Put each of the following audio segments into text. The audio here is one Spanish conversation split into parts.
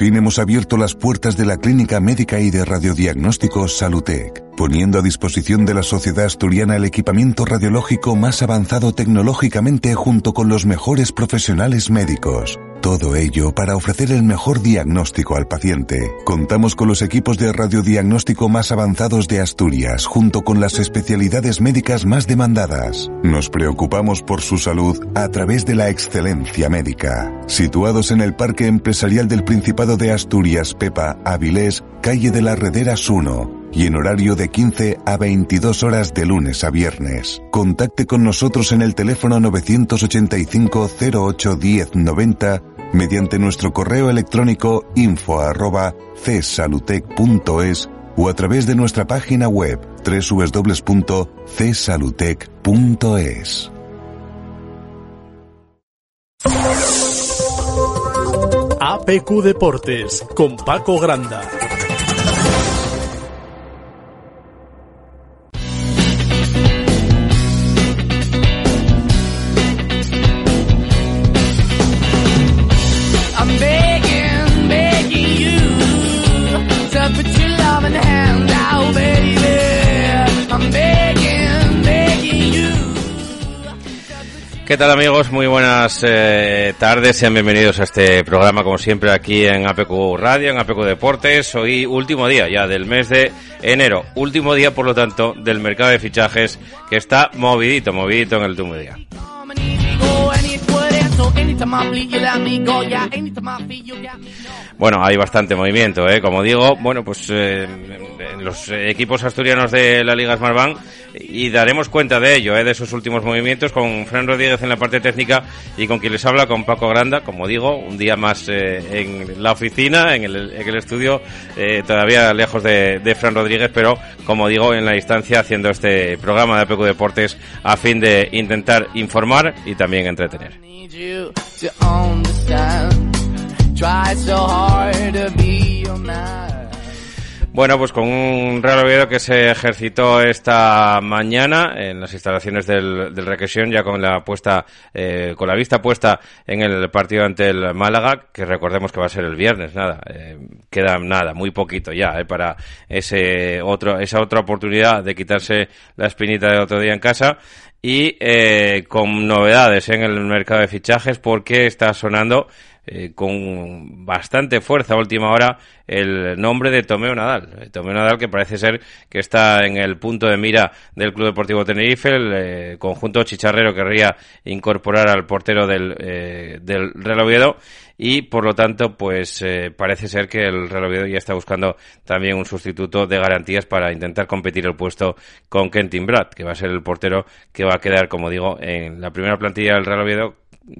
fin hemos abierto las puertas de la clínica médica y de radiodiagnóstico Salutec, poniendo a disposición de la sociedad asturiana el equipamiento radiológico más avanzado tecnológicamente junto con los mejores profesionales médicos. Todo ello para ofrecer el mejor diagnóstico al paciente. Contamos con los equipos de radiodiagnóstico más avanzados de Asturias, junto con las especialidades médicas más demandadas. Nos preocupamos por su salud a través de la excelencia médica. Situados en el Parque Empresarial del Principado de Asturias, Pepa, Avilés, calle de las Rederas 1 y en horario de 15 a 22 horas de lunes a viernes. Contacte con nosotros en el teléfono 985 08 10 90 mediante nuestro correo electrónico info o a través de nuestra página web www.csalutec.es. APQ Deportes con Paco Granda. ¿Qué tal amigos? Muy buenas eh, tardes, sean bienvenidos a este programa como siempre aquí en APQ Radio, en APQ Deportes. Hoy último día ya del mes de enero, último día por lo tanto del mercado de fichajes que está movidito, movidito en el último día. Bueno, hay bastante movimiento, ¿eh? Como digo, bueno, pues eh, los equipos asturianos de la Liga Smartbank y daremos cuenta de ello, ¿eh? de esos últimos movimientos con Fran Rodríguez en la parte técnica y con quien les habla, con Paco Granda, como digo, un día más eh, en la oficina, en el, en el estudio, eh, todavía lejos de, de, Fran Rodríguez, pero como digo, en la distancia haciendo este programa de APQ Deportes a fin de intentar informar y también entretener. Bueno, pues con un Real Oviedo que se ejercitó esta mañana en las instalaciones del, del Requesión, ya con la puesta, eh, con la vista puesta en el partido ante el Málaga, que recordemos que va a ser el viernes, nada, eh, queda nada, muy poquito ya, eh, para ese otro, esa otra oportunidad de quitarse la espinita de otro día en casa y eh, con novedades en el mercado de fichajes porque está sonando eh, con bastante fuerza a última hora el nombre de Tomeo Nadal. Tomeo Nadal que parece ser que está en el punto de mira del Club Deportivo Tenerife. El eh, conjunto chicharrero querría incorporar al portero del, eh, del Real y por lo tanto pues eh, parece ser que el Real Oviedo ya está buscando también un sustituto de garantías para intentar competir el puesto con Kentin Brad, que va a ser el portero que va a quedar, como digo, en la primera plantilla del Real Oviedo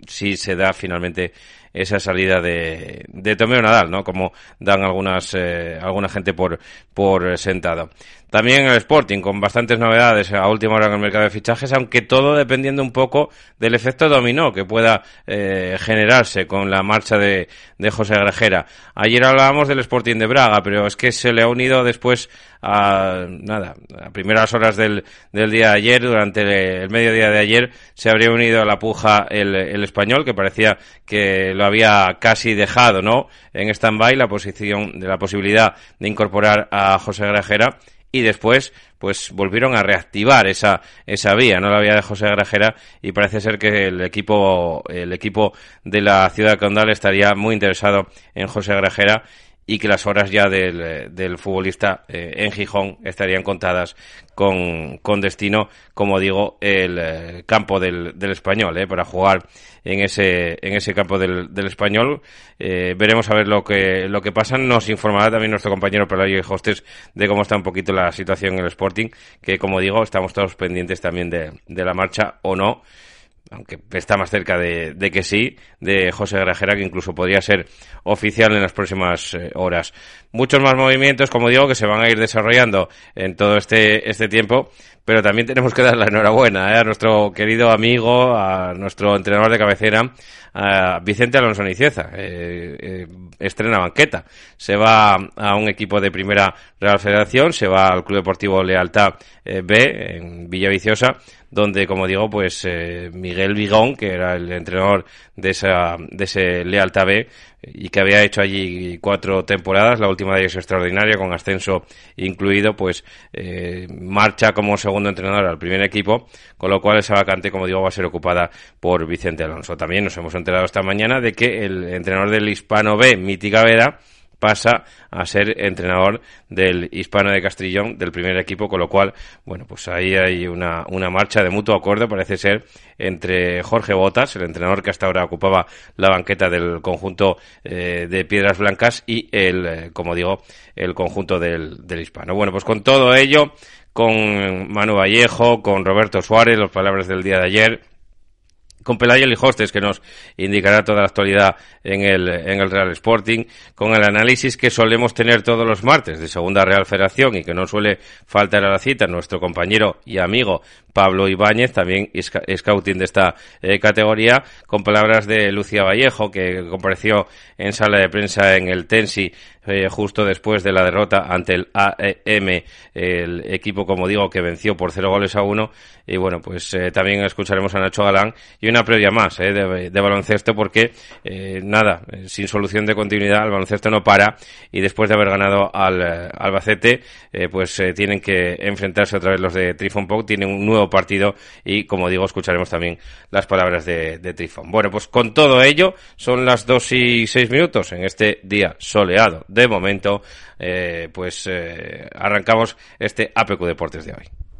si se da finalmente esa salida de, de Tomeo Nadal, ¿no? Como dan algunas, eh, alguna gente por, por sentado. También el Sporting, con bastantes novedades a última hora en el mercado de fichajes, aunque todo dependiendo un poco del efecto dominó que pueda eh, generarse con la marcha de, de José Grajera. Ayer hablábamos del Sporting de Braga, pero es que se le ha unido después a, nada, a primeras horas del, del día de ayer, durante el, el mediodía de ayer, se habría unido a la puja el, el español, que parecía que lo había casi dejado, ¿no? En stand-by la posición de la posibilidad de incorporar a José Grajera y después pues volvieron a reactivar esa esa vía, no la vía de José Grajera y parece ser que el equipo el equipo de la ciudad de Condal estaría muy interesado en José Grajera y que las horas ya del, del futbolista eh, en Gijón estarían contadas con, con destino, como digo, el eh, campo del, del español, eh, para jugar en ese, en ese campo del, del español. Eh, veremos a ver lo que, lo que pasa. Nos informará también nuestro compañero Pelayo y Hostes de cómo está un poquito la situación en el Sporting, que como digo, estamos todos pendientes también de, de la marcha o no aunque está más cerca de, de, que sí, de José Grajera, que incluso podría ser oficial en las próximas eh, horas. Muchos más movimientos, como digo, que se van a ir desarrollando en todo este, este tiempo, pero también tenemos que dar la enhorabuena ¿eh? a nuestro querido amigo, a nuestro entrenador de cabecera, a Vicente Alonso Nicieza, eh, eh, estrena banqueta. Se va a un equipo de primera Real Federación, se va al Club Deportivo Lealtad B en Villaviciosa donde, como digo, pues eh, Miguel Vigón, que era el entrenador de, esa, de ese Lealtad B y que había hecho allí cuatro temporadas, la última de ellas extraordinaria, con ascenso incluido, pues eh, marcha como segundo entrenador al primer equipo, con lo cual esa vacante, como digo, va a ser ocupada por Vicente Alonso. También nos hemos enterado esta mañana de que el entrenador del Hispano B, Miti Gavera, pasa a ser entrenador del Hispano de Castrillón, del primer equipo, con lo cual, bueno, pues ahí hay una, una marcha de mutuo acuerdo, parece ser, entre Jorge Botas, el entrenador que hasta ahora ocupaba la banqueta del conjunto eh, de Piedras Blancas, y el, eh, como digo, el conjunto del, del Hispano. Bueno, pues con todo ello, con Manu Vallejo, con Roberto Suárez, las palabras del día de ayer, con Pelayo Lijostes, que nos indicará toda la actualidad en el, en el Real Sporting, con el análisis que solemos tener todos los martes de Segunda Real Federación y que no suele faltar a la cita, nuestro compañero y amigo Pablo Ibáñez, también scouting de esta eh, categoría, con palabras de Lucía Vallejo, que compareció en sala de prensa en el Tensi eh, justo después de la derrota ante el AEM, el equipo, como digo, que venció por cero goles a uno. Y bueno, pues eh, también escucharemos a Nacho Galán y una previa más de, baloncesto, porque nada, sin solución de continuidad, el baloncesto no para y después de haber ganado al Albacete, pues tienen que enfrentarse otra vez los de Trifon Pop, tienen un nuevo partido y, como digo, escucharemos también las palabras de, de Trifón. Bueno, pues con todo ello, son las dos y seis minutos en este día soleado. De momento, eh, pues eh, arrancamos este APQ Deportes de hoy.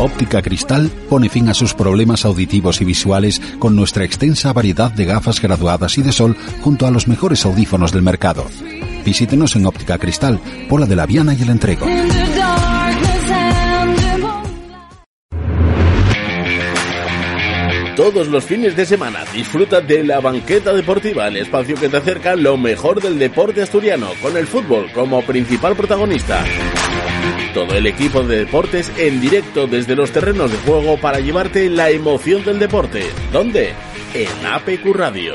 Óptica Cristal pone fin a sus problemas auditivos y visuales con nuestra extensa variedad de gafas graduadas y de sol junto a los mejores audífonos del mercado. Visítenos en Óptica Cristal, Pola de la Viana y el Entrego. Todos los fines de semana disfruta de la banqueta deportiva, el espacio que te acerca lo mejor del deporte asturiano, con el fútbol como principal protagonista. Todo el equipo de deportes en directo desde los terrenos de juego para llevarte la emoción del deporte. ¿Dónde? En APQ Radio.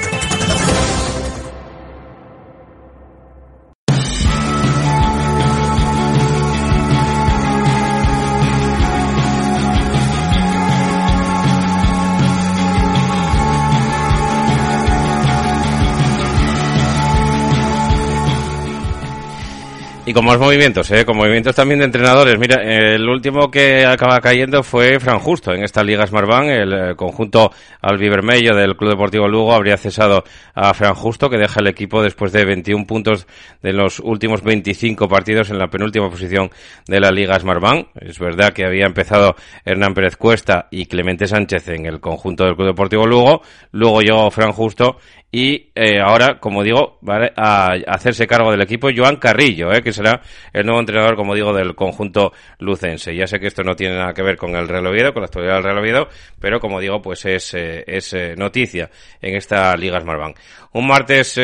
Y con más movimientos, ¿eh? con movimientos también de entrenadores. Mira, el último que acaba cayendo fue Fran Justo en esta Liga Smartbank. El eh, conjunto albivermello del Club Deportivo Lugo habría cesado a Fran Justo, que deja el equipo después de 21 puntos de los últimos 25 partidos en la penúltima posición de la Liga Smartbank. Es verdad que había empezado Hernán Pérez Cuesta y Clemente Sánchez en el conjunto del Club Deportivo Lugo. Luego llegó Fran Justo y eh, ahora, como digo, va a hacerse cargo del equipo Joan Carrillo, eh, que será el nuevo entrenador, como digo, del conjunto lucense. Ya sé que esto no tiene nada que ver con el Real Oviedo, con la actualidad del Real Oviedo, pero como digo, pues es, eh, es eh, noticia en esta Liga Smartbank. Un martes,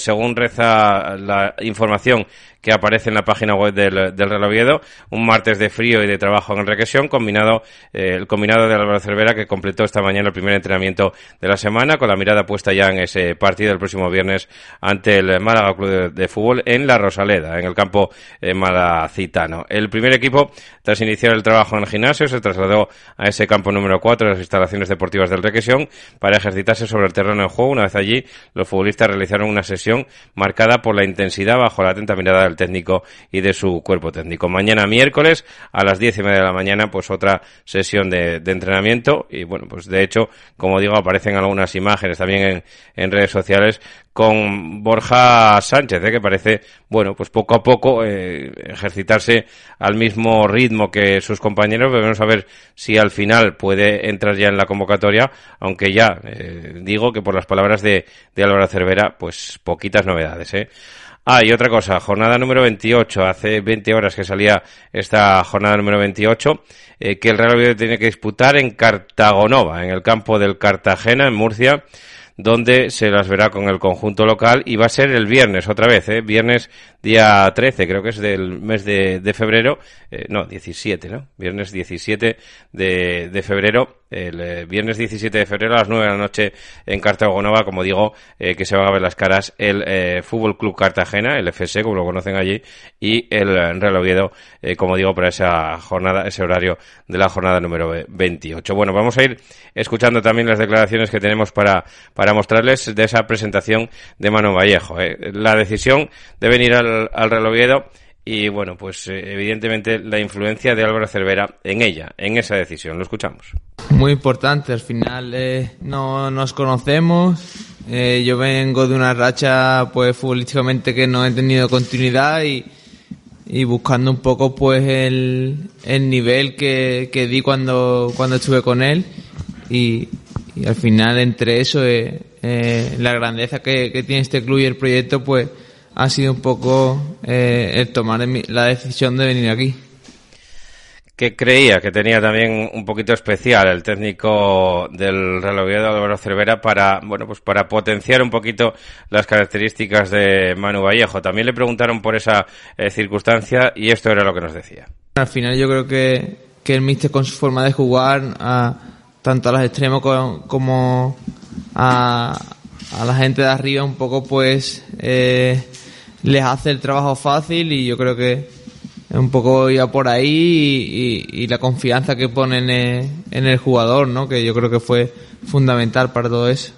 según reza la información que aparece en la página web del, del Real. Un martes de frío y de trabajo en regresión, combinado, eh, el combinado de Álvaro Cervera que completó esta mañana el primer entrenamiento de la semana, con la mirada puesta ya en ese partido el próximo viernes ante el Málaga Club de, Fútbol en la Rosaleda, en el campo eh, malacitano. El primer equipo, tras iniciar el trabajo en el gimnasio, se trasladó a ese campo número 4 de las instalaciones deportivas del Requesión para ejercitarse sobre el terreno de juego. Una vez allí, los futbolistas realizaron una sesión marcada por la intensidad bajo la atenta mirada del técnico y de su cuerpo técnico. Mañana miércoles a las diez y media de la mañana, pues otra sesión de, entrenamiento y bueno, pues de hecho, como digo, aparecen algunas imágenes también en, en redes sociales con Borja Sánchez, ¿eh? que parece, bueno, pues poco a poco eh, ejercitarse al mismo ritmo que sus compañeros. Vamos a ver si al final puede entrar ya en la convocatoria, aunque ya eh, digo que por las palabras de, de Álvaro Cervera, pues poquitas novedades, ¿eh? Ah, y otra cosa, jornada número 28, hace 20 horas que salía esta jornada número 28, eh, que el Real Oviedo tiene que disputar en Cartagonova, en el campo del Cartagena, en Murcia, donde se las verá con el conjunto local y va a ser el viernes otra vez, ¿eh? viernes día 13, creo que es del mes de, febrero, eh, no, 17, ¿no? Viernes 17 de, de febrero, el eh, viernes 17 de febrero a las 9 de la noche en Cartagonova, como digo, eh, que se van a ver las caras el eh, Fútbol Club Cartagena, el FC, como lo conocen allí, y el Real Oviedo, como digo, para esa jornada, ese horario de la jornada número 28. Bueno, vamos a ir escuchando también las declaraciones que tenemos para, para mostrarles de esa presentación de Manu Vallejo. La decisión de venir al al, Real Oviedo y bueno, pues eh, evidentemente la influencia de Álvaro Cervera en ella, en esa decisión. Lo escuchamos. Muy importante, al final eh, no nos conocemos. Eh, yo vengo de una racha pues futbolísticamente que no he tenido continuidad y, y buscando un poco pues el, el nivel que, que, di cuando, cuando estuve con él y, al final entre eso la grandeza que, que tiene este club y el proyecto pues ha sido un poco eh, el tomar la decisión de venir aquí. Que creía que tenía también un poquito especial el técnico del Real Oviedo, Álvaro Cervera, para, bueno, pues para potenciar un poquito las características de Manu Vallejo. También le preguntaron por esa eh, circunstancia y esto era lo que nos decía. Al final yo creo que, que el míster con su forma de jugar, a, tanto a los extremos como a, a la gente de arriba un poco pues eh, les hace el trabajo fácil y yo creo que un poco ya por ahí y, la confianza que ponen en el jugador, ¿no? Que yo creo que fue fundamental para todo eso.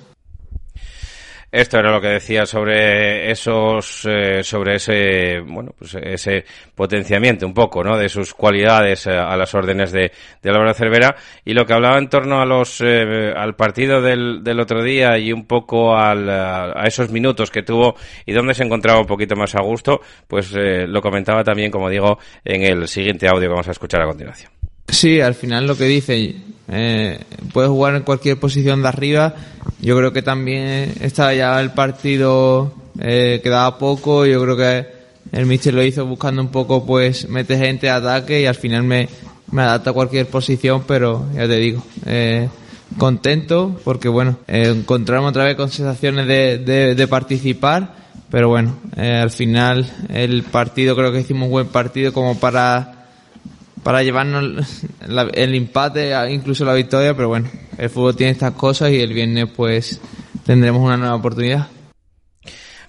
Esto era lo que decía sobre esos, eh, sobre ese, bueno, pues ese potenciamiento un poco, ¿no? De sus cualidades eh, a las órdenes de, de Álvaro Cervera y lo que hablaba en torno a los, eh, al partido del, del otro día y un poco al, a esos minutos que tuvo y donde se encontraba un poquito más a gusto, pues lo comentaba también, como digo, en el siguiente audio que vamos a esquechar a continuación. Sí, al final lo que dice, eh, puede jugar en cualquier posición de arriba. Yo creo que también estaba ya el partido, eh, quedaba poco. Yo creo que el Mister lo hizo buscando un poco, pues, mete gente a ataque y al final me, me adapta a cualquier posición, pero ya te digo, eh, contento porque, bueno, eh, encontramos otra vez con sensaciones de, de, de participar, pero bueno, eh, al final el partido creo que hicimos un buen partido como para para llevarnos el empate, incluso la victoria, pero bueno, el fútbol tiene estas cosas y el viernes pues tendremos una nueva oportunidad.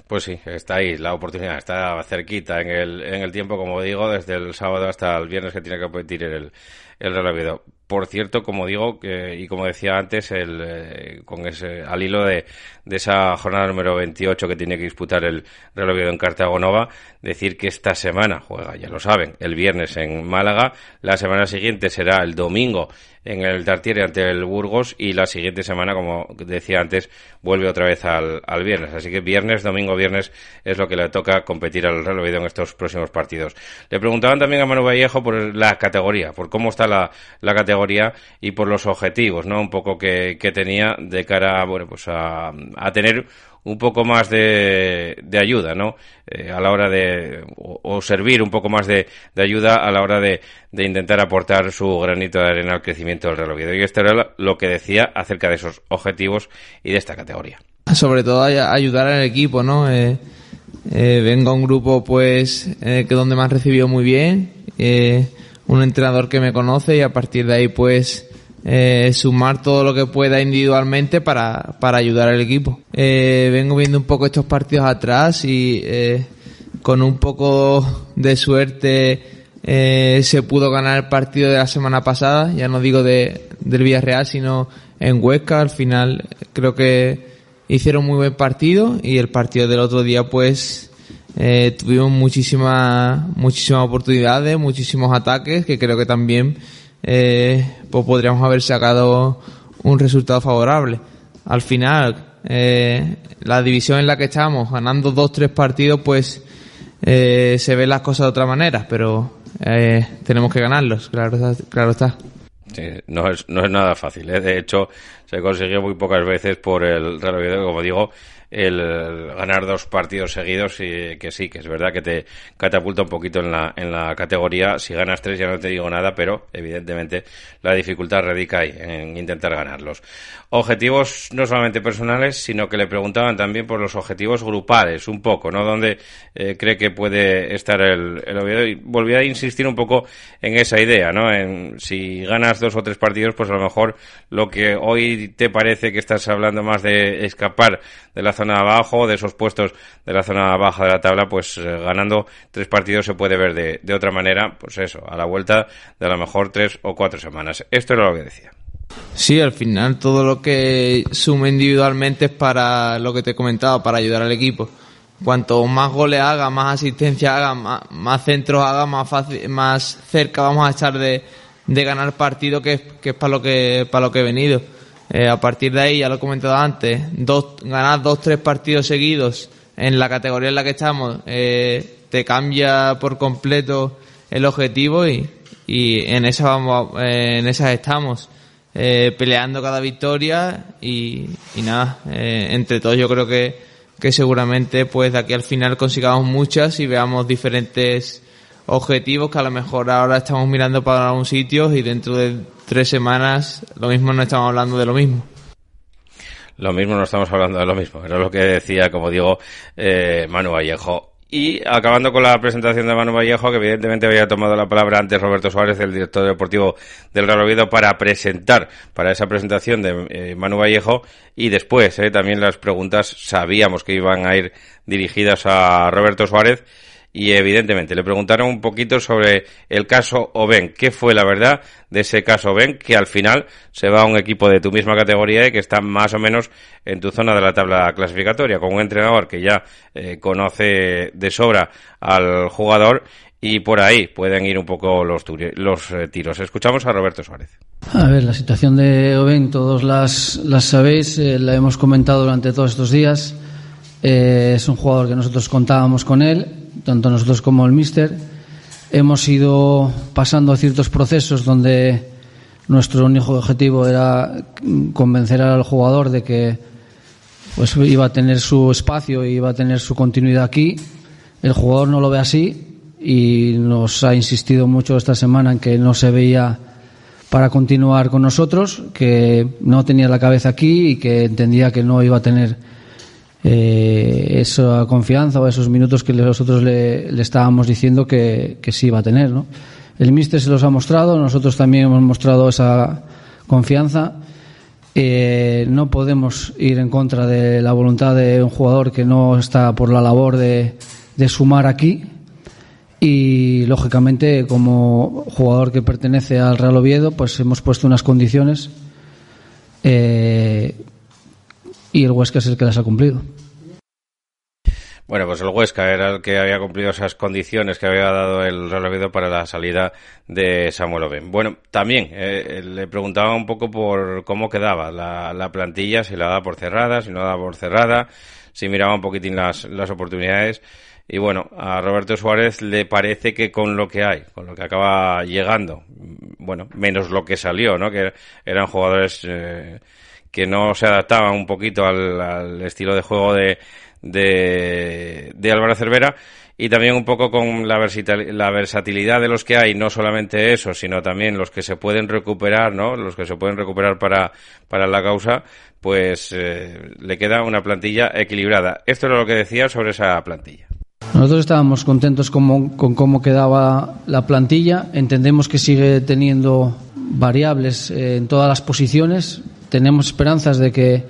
Pues sí, está ahí la oportunidad, está cerquita en el, en el tiempo, como digo, desde el sábado hasta el viernes que tiene que competir el, el Real Por cierto, como digo, y como decía antes, el, eh, con ese, al hilo de, de, esa jornada número 28 que tiene que disputar el Real Oviedo en Cartagonova, decir que esta semana juega, ya lo saben, el viernes en Málaga, la semana siguiente será el domingo en el Tartiere ante el Burgos y la siguiente semana, como decía antes, vuelve otra vez al, al viernes. Así que viernes, domingo, viernes es lo que le toca competir al Real Oviedo en estos próximos partidos. Le preguntaban también a Manu Vallejo por la categoría, por cómo está la, la categoría y por los objetivos, ¿no? Un poco que, que tenía de cara, bueno, pues a, a tener un poco más de, de ayuda, ¿no? Eh, a la hora de, o, servir un poco más de, de ayuda a la hora de, de, intentar aportar su granito de arena al crecimiento del Real Oviedo. Y esto era lo que decía acerca de esos objetivos y de esta categoría. Sobre todo ayudar al equipo, ¿no? Eh, Eh, vengo a un grupo pues eh, que donde me han recibido muy bien, un entrenador que me conoce y a partir de ahí pues eh, sumar todo lo que pueda individualmente para, para ayudar al equipo. Eh, vengo viendo un poco estos partidos atrás y eh, con un poco de suerte eh, se pudo ganar el partido de la semana pasada, ya no digo de, del Villarreal, sino en Huesca. Al final creo que hicieron muy buen partido y el partido del otro día pues eh, tuvimos muchísimas muchísimas oportunidades, muchísimos ataques que creo que también eh, pues podríamos haber sacado un resultado favorable. Al final, eh, la división en la que estamos, ganando dos, tres partidos, pues eh, se ven las cosas de otra manera, pero eh, tenemos que ganarlos, claro, claro está. No es, no es nada fácil. ¿eh? De hecho, se consiguió muy pocas veces por el Oviedo, como digo, el ganar dos partidos seguidos y que sí, que es verdad que te catapulta un poquito en la, en la categoría. Si ganas tres ya no te digo nada, pero evidentemente la dificultad radica ahí, en intentar ganarlos. Objetivos no solamente personales, sino que le preguntaban también por los objetivos grupales, un poco, ¿no? Donde eh, cree que puede estar el, el y volví a insistir un poco en esa idea, ¿no? En si ganas dos o tres partidos, pues a lo mejor lo que hoy te parece que estás hablando más de escapar de la abajo, de esos puestos de la zona baja de la tabla, pues eh, ganando tres partidos se puede ver de, otra manera, pues eso, a la vuelta de a lo mejor tres o cuatro semanas. Esto era lo que decía. Sí, al final todo lo que sume individualmente es para lo que te he comentado, para ayudar al equipo. Cuanto más goles haga, más asistencia haga, más, más centros haga, más fácil, más cerca vamos a estar de, ganar partido que, que es para lo que para lo que he venido. Eh, a partir de ahí, ya lo he comentado antes, dos, ganar dos, tres partidos seguidos en la categoría en la que estamos, eh, te cambia por completo el objetivo y, y en esa vamos, eh, en esas estamos eh, peleando cada victoria y, y nada, eh, entre todos yo creo que, que seguramente pues de aquí al final consigamos muchas y veamos diferentes objetivos que a lo mejor ahora estamos mirando para un sitio y dentro de tres semanas lo mismo no estamos hablando de lo mismo. Lo mismo no estamos hablando de lo mismo, era lo que decía, como digo, eh, Manu Vallejo. Y acabando con la presentación de Manu Vallejo, que evidentemente había tomado la palabra antes Roberto Suárez, el director deportivo del Real Oviedo, para presentar, para esa presentación de eh, Manu Vallejo, y después eh, también las preguntas sabíamos que iban a ir dirigidas a Roberto Suárez, y evidentemente le preguntaron un poquito sobre el caso Oben. ¿Qué fue la verdad de ese caso Oben? Que al final se va a un equipo de tu misma categoría y que está más o menos en tu zona de la tabla clasificatoria, con un entrenador que ya eh, conoce de sobra al jugador y por ahí pueden ir un poco los, los eh, tiros. Escuchamos a Roberto Suárez. A ver, la situación de Oben, todos las, las sabéis, eh, la hemos comentado durante todos estos días. Es un jugador que nosotros contábamos con él, tanto nosotros como el míster. Hemos ido pasando ciertos procesos donde nuestro único objetivo era convencer al jugador de que pues iba a tener su espacio y iba a tener su continuidad aquí. El jugador no lo ve así y nos ha insistido mucho esta semana en que no se veía para continuar con nosotros, que no tenía la cabeza aquí y que entendía que no iba a tener eh, esa confianza o esos minutos que nosotros le, le estábamos diciendo que, que sí iba a tener. ¿no? El míster se los ha mostrado, nosotros también hemos mostrado esa confianza. Eh, no podemos ir en contra de la voluntad de un jugador que no está por la labor de, de sumar aquí y lógicamente como jugador que pertenece al Real Oviedo pues hemos puesto unas condiciones eh, y el Huesca es el que las ha cumplido. Bueno, pues el Huesca era el que había cumplido esas condiciones que había dado el Real para la salida de Samuel Oben. Bueno, también eh, le preguntaba un poco por cómo quedaba la, la, plantilla, si la daba por cerrada, si no la daba por cerrada, si miraba un poquitín las, las oportunidades. Y bueno, a Roberto Suárez le parece que con lo que hay, con lo que acaba llegando, bueno, menos lo que salió, ¿no? Que eran jugadores eh, que no se adaptaban un poquito al, estilo de juego de, de, Álvaro Cervera y también un poco con la, la versatilidad de los que hay, no solamente eso, sino también los que se pueden recuperar, ¿no? Los que se pueden recuperar para, para la causa, pues eh, le queda una plantilla equilibrada. Esto es lo que decía sobre esa plantilla. Nosotros estábamos contentos con, con cómo quedaba la plantilla. Entendemos que sigue teniendo variables eh, en todas las posiciones. Tenemos esperanzas de que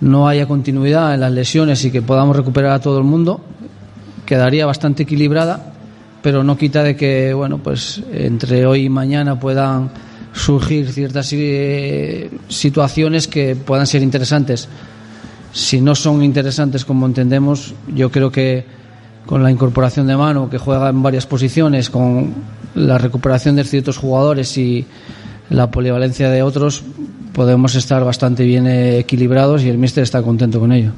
no haya continuidad en las lesiones y que podamos recuperar a todo el mundo. Quedaría bastante equilibrada, pero no quita de que, bueno, pues entre hoy y mañana puedan surgir ciertas eh, situaciones que puedan ser interesantes. Si no son interesantes como entendemos, yo creo que con la incorporación de mano que juega en varias posiciones, con la recuperación de ciertos jugadores y la polivalencia de otros, podemos estar bastante bien equilibrados y el míster está contento con ello.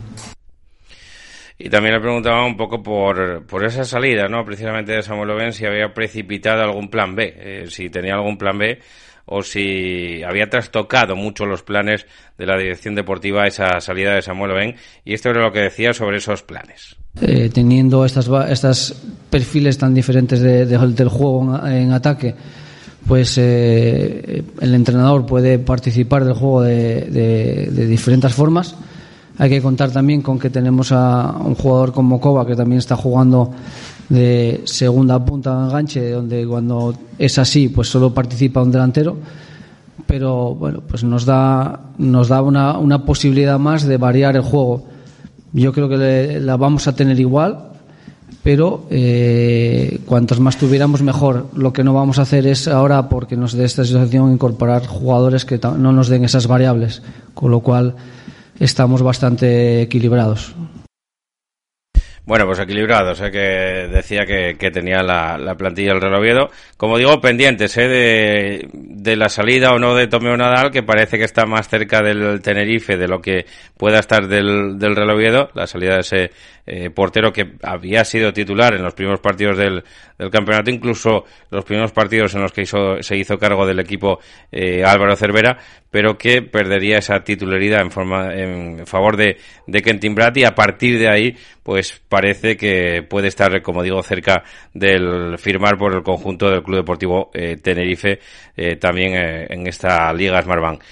Y también le preguntaba un poco por, por esa salida, ¿no? Precisamente de Samuel Oben, si había precipitado algún plan B, eh, si tenía algún plan B o si había trastocado mucho los planes de la dirección deportiva esa salida de Samuel Oben. Y esto era lo que decía sobre esos planes. Eh, teniendo estas, estas perfiles tan diferentes del juego en, ataque, pues eh, el entrenador puede participar del juego de, diferentes formas. Hay que contar también con que tenemos a un jugador como Kova que también está jugando de segunda punta de enganche, donde cuando es así, pues solo participa un delantero. Pero bueno, pues nos da, nos da una, una posibilidad más de variar el juego yo creo que la vamos a tener igual, pero eh, cuantos más tuviéramos mejor. Lo que no vamos a hacer es ahora, porque nos dé esta situación, incorporar jugadores que no nos den esas variables, con lo cual estamos bastante equilibrados. Bueno, pues equilibrados, ¿eh? que decía que, tenía la, la, plantilla del Real Oviedo. Como digo, pendientes ¿eh? de, la salida o no de Tomeo Nadal, que parece que está más cerca del Tenerife de lo que pueda estar del, del Real Oviedo, la salida de ese eh, portero que había sido titular en los primeros partidos del, del, campeonato, incluso los primeros partidos en los que hizo, se hizo cargo del equipo eh, Álvaro Cervera, pero que perdería esa titularidad en, forma, en favor de, de Kentin Brat y a partir de ahí, pues parece que puede estar, como digo, cerca del firmar por el conjunto del Club Deportivo eh, Tenerife eh, también eh, en esta Liga Smartbank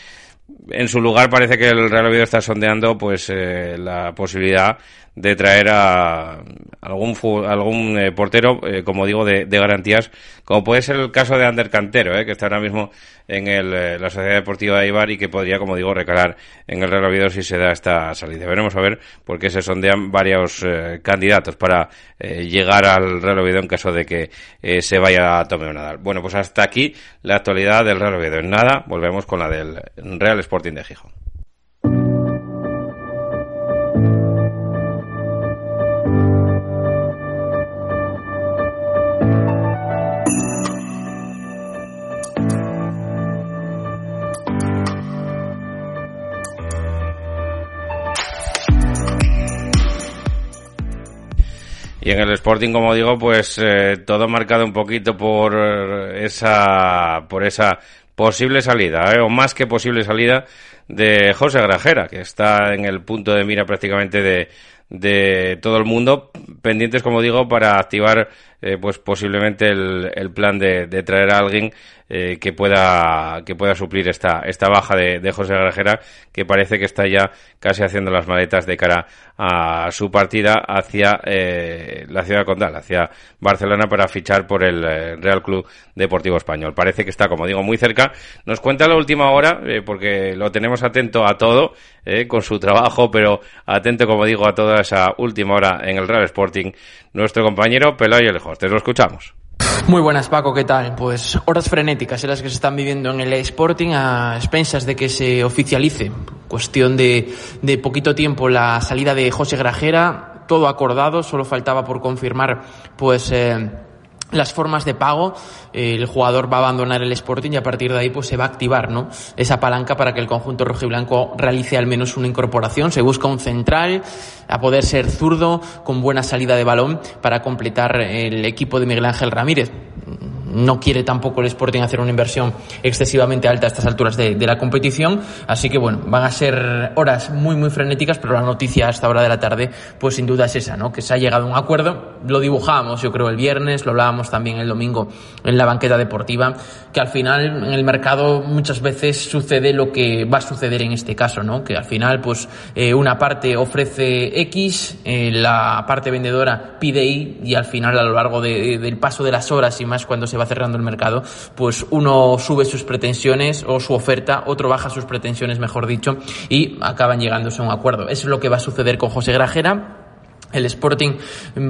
en su lugar parece que el Real Oviedo está sondeando pues eh, la posibilidad de traer a algún algún eh, portero, eh, como digo, de, garantías, como puede ser el caso de Ander Cantero, eh, que está ahora mismo en el, la Sociedad Deportiva de Ibar y que podría, como digo, recalar en el Real Oviedo si se da esta salida. Veremos a ver, porque se sondean varios candidatos para llegar al Real Oviedo en caso de que se vaya a Tomeo Nadal. Bueno, pues hasta aquí la actualidad del Real Oviedo. En nada, volvemos con la del Real Sporting de Gijón. Y en el Sporting, como digo, pues eh, todo marcado un poquito por esa, por esa posible salida, ¿eh? o más que posible salida de José Grajera, que está en el punto de mira prácticamente de, de todo el mundo, pendientes, como digo, para activar eh, pues posiblemente el, el plan de, de, traer a alguien eh, que pueda que pueda suplir esta esta baja de, de, José Grajera que parece que está ya casi haciendo las maletas de cara a su partida hacia eh, la ciudad condal hacia Barcelona para fichar por el eh, Real Club Deportivo Español. Parece que está como digo muy cerca. Nos cuenta la última hora porque lo tenemos atento a todo con su trabajo pero atento como digo a toda esa última hora en el Real Sporting nuestro compañero Pelayo Lejos te lo escuchamos muy buenas, Paco, ¿qué tal? Pues horas frenéticas en las que se están viviendo en el Sporting a expensas de que se oficialice. Cuestión de, de poquito tiempo la salida de José Grajera, todo acordado, solo faltaba por confirmar, pues, eh, las formas de pago, eh, el jugador va a abandonar el Sporting y a partir de ahí pues se va a activar ¿no? esa palanca para que el conjunto rojiblanco realice al menos una incorporación. Se busca un central, a poder ser zurdo, con buena salida de balón para completar el equipo de Miguel Ángel Ramírez no quiere tampoco el Sporting hacer una inversión excesivamente alta a estas alturas de, la competición. Así que bueno, van a ser horas muy, muy frenéticas, pero la noticia a esta hora de la tarde, pues sin duda es esa, ¿no? Que se ha llegado a un acuerdo. Lo dibujábamos, yo creo, el viernes, lo hablábamos también el domingo en la banqueta deportiva, que al final en el mercado muchas veces sucede lo que va a suceder en este caso, ¿no? Que al final, pues, eh, una parte ofrece X, eh, la parte vendedora pide Y, y al final, a lo largo del paso de las horas y más cuando se va cerrando el mercado, pues uno sube sus pretensiones o su oferta, otro baja sus pretensiones, mejor dicho, y acaban llegándose a un acuerdo. Eso es lo que va a suceder con José Grajera. El Sporting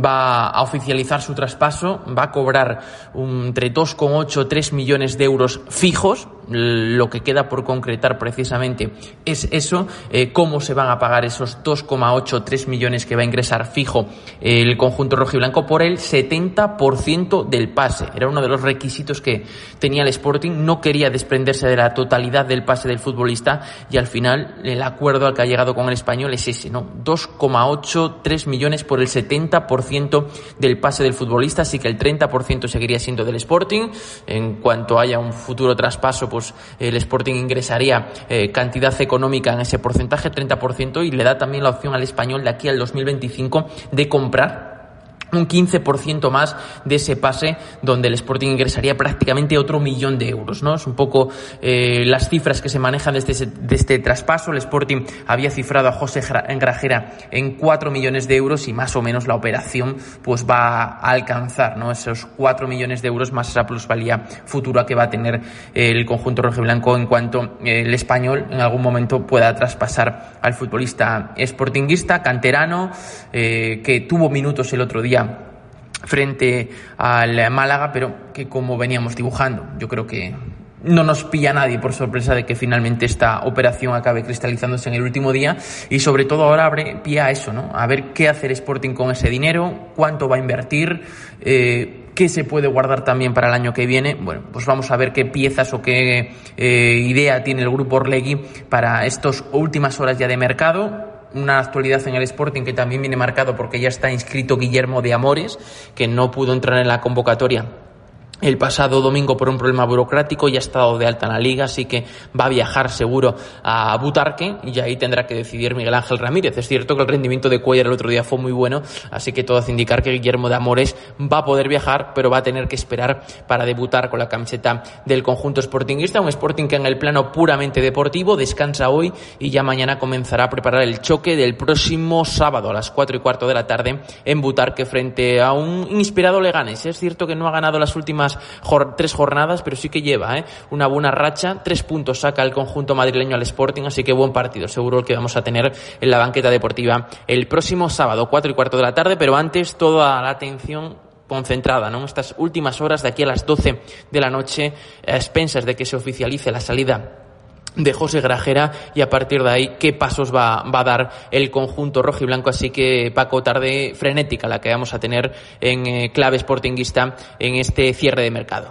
va a oficializar su traspaso, va a cobrar entre 2,8 3 millones de euros fijos, lo que queda por concretar precisamente es eso, eh, cómo se van a pagar esos 2,83 millones que va a ingresar fijo el conjunto rojo y blanco por el 70% del pase. Era uno de los requisitos que tenía el Sporting, no quería desprenderse de la totalidad del pase del futbolista y al final el acuerdo al que ha llegado con el español es ese, ¿no? 2,83 millones por el 70% del pase del futbolista, así que el 30% seguiría siendo del Sporting. En cuanto haya un futuro traspaso, pues el Sporting ingresaría eh, cantidad económica en ese porcentaje, 30%, y le da también la opción al español de aquí al 2025 de comprar un 15% más de ese pase donde el Sporting ingresaría prácticamente otro millón de euros, ¿no? Es un poco eh, las cifras que se manejan este, de este traspaso. El Sporting había cifrado a José Grajera en 4 millones de euros y más o menos la operación pues va a alcanzar, ¿no? Esos 4 millones de euros más esa plusvalía futura que va a tener el conjunto rojiblanco en cuanto el español en algún momento pueda traspasar al futbolista sportinguista, canterano, eh, que tuvo minutos el otro día frente al Málaga, pero que como veníamos dibujando, yo creo que no nos pilla nadie por sorpresa de que finalmente esta operación acabe cristalizándose en el último día y sobre todo ahora abre pie a eso, ¿no? A ver qué hacer Sporting con ese dinero, cuánto va a invertir, eh, qué se puede guardar también para el año que viene. Bueno, pues vamos a ver qué piezas o qué eh, idea tiene el grupo Orlegui para estas últimas horas ya de mercado una actualidad en el Sporting que también viene marcado porque ya está inscrito Guillermo de Amores, que no pudo entrar en la convocatoria el pasado domingo por un problema burocrático y ha estado de alta en la liga, así que va a viajar seguro a Butarque y ahí tendrá que decidir Miguel Ángel Ramírez. Es cierto que el rendimiento de Cuellar el otro día fue muy bueno, así que todo hace indicar que Guillermo de Amores va a poder viajar, pero va a tener que esperar para debutar con la camiseta del conjunto sportingista, un Sporting que en el plano puramente deportivo descansa hoy y ya mañana comenzará a preparar el choque del próximo sábado a las cuatro y cuarto de la tarde en Butarque frente a un inspirado Leganes. Es cierto que no ha ganado las últimas tres jornadas, pero sí que lleva ¿eh? una buena racha. Tres puntos saca el conjunto madrileño al Sporting, así que buen partido. Seguro el que vamos a tener en la banqueta deportiva el próximo sábado, cuatro y cuarto de la tarde, pero antes toda la atención concentrada ¿no? estas últimas horas de aquí a las 12 de la noche a expensas de que se oficialice la salida de José Grajera y a partir de ahí qué pasos va, va a dar el conjunto rojo y blanco. Así que Paco, tarde frenética la que vamos a tener en eh, clave sportinguista en este cierre de mercado.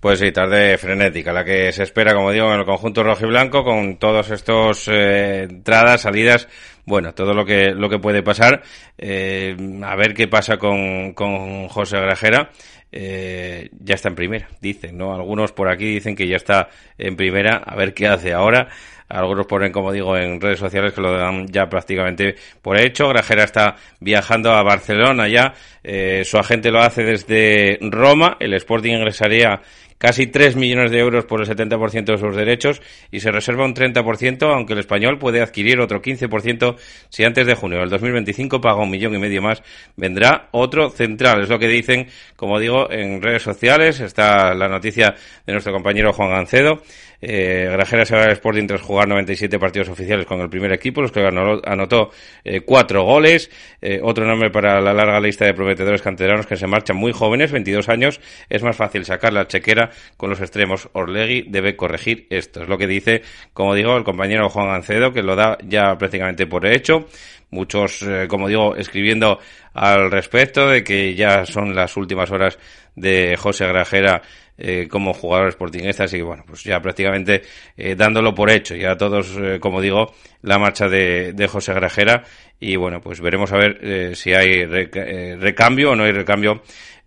Pues sí, tarde frenética, la que se espera, como digo, en el conjunto rojo y blanco, con todos estos eh, entradas, salidas, bueno, todo lo que lo que puede pasar. Eh, a ver qué pasa con, con José Grajera eh, ya está en primera, dicen, ¿no? Algunos por aquí dicen que ya está en primera, a ver qué hace ahora. Algunos ponen, como digo, en redes sociales que lo dan ya prácticamente por hecho. Grajera está viajando a Barcelona ya. Eh, su agente lo hace desde Roma. El Sporting ingresaría casi 3 millones de euros por el 70% de sus derechos y se reserva un 30%, aunque el español puede adquirir otro 15% si antes de junio del 2025 paga un millón y medio más. Vendrá otro central, es lo que dicen, como digo, en redes sociales. Está la noticia de nuestro compañero Juan Gancedo. Eh, Grajera se va al Sporting tras jugar 97 partidos oficiales con el primer equipo, los que anotó eh, cuatro goles. Eh, otro nombre para la larga lista de prometedores canteranos que se marchan muy jóvenes, 22 años. Es más fácil sacar la chequera con los extremos. Orlegui debe corregir esto. Es lo que dice, como digo, el compañero Juan Gancedo, que lo da ya prácticamente por hecho muchos, eh, como digo, escribiendo al respecto de que ya son las últimas horas de José Grajera eh, como jugador sportingista, así que bueno, pues ya prácticamente eh, dándolo por hecho, ya todos, como digo, la marcha de, de, José Grajera y bueno, pues veremos a ver si hay recambio o no hay recambio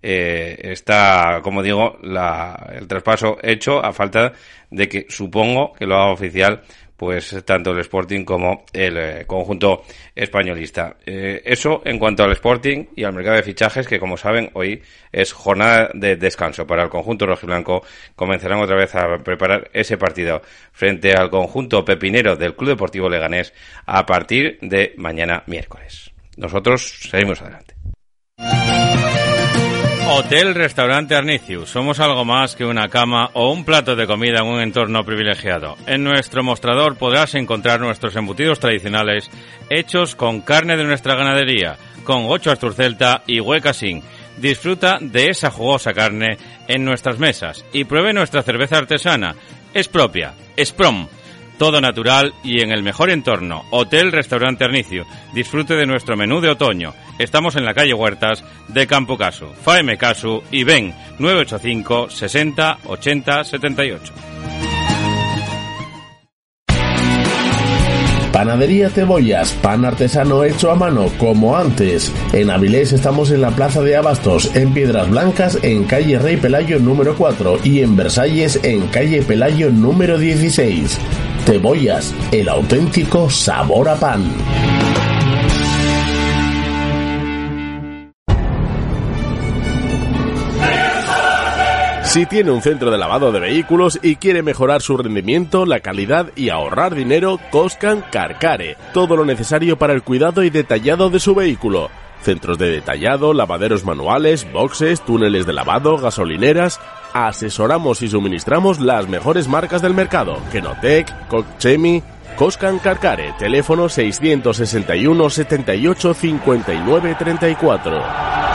eh, está, como digo, la, el traspaso hecho a falta de que supongo que lo haga oficial pues tanto el Sporting como el eh, conjunto españolista. Eh, eso en cuanto al Sporting y al mercado de fichajes, que como saben hoy es jornada de descanso para el conjunto rojiblanco. Comenzarán otra vez a preparar ese partido frente al conjunto pepinero del Club Deportivo Leganés a partir de mañana miércoles. Nosotros seguimos adelante. Hotel Restaurante Arnicius. Somos algo más que una cama o un plato de comida en un entorno privilegiado. En nuestro mostrador podrás encontrar nuestros embutidos tradicionales hechos con carne de nuestra ganadería, con ocho asturcelta y huecasín. Disfruta de esa jugosa carne en nuestras mesas y pruebe nuestra cerveza artesana. Es propia, es prom todo natural y en el mejor entorno. Hotel Restaurante Arnicio. Disfrute de nuestro menú de otoño. Estamos en la calle Huertas de Campo Casu. Faeme Casu y ven 985 60 80 78. Panadería Cebollas, pan artesano hecho a mano, como antes. En Avilés estamos en la Plaza de Abastos, en Piedras Blancas, en calle Rey Pelayo número 4 y en Versalles, en calle Pelayo número 16. Cebollas, el auténtico sabor a pan. Si tiene un centro de lavado de vehículos y quiere mejorar su rendimiento, la calidad y ahorrar dinero, Coscan Carcare. Todo lo necesario para el cuidado y detallado de su vehículo. Centros de detallado, lavaderos manuales, boxes, túneles de lavado, gasolineras, asesoramos y suministramos las mejores marcas del mercado. Kenotec, Cochemi, Coscan Carcare, teléfono 661 78 59 34.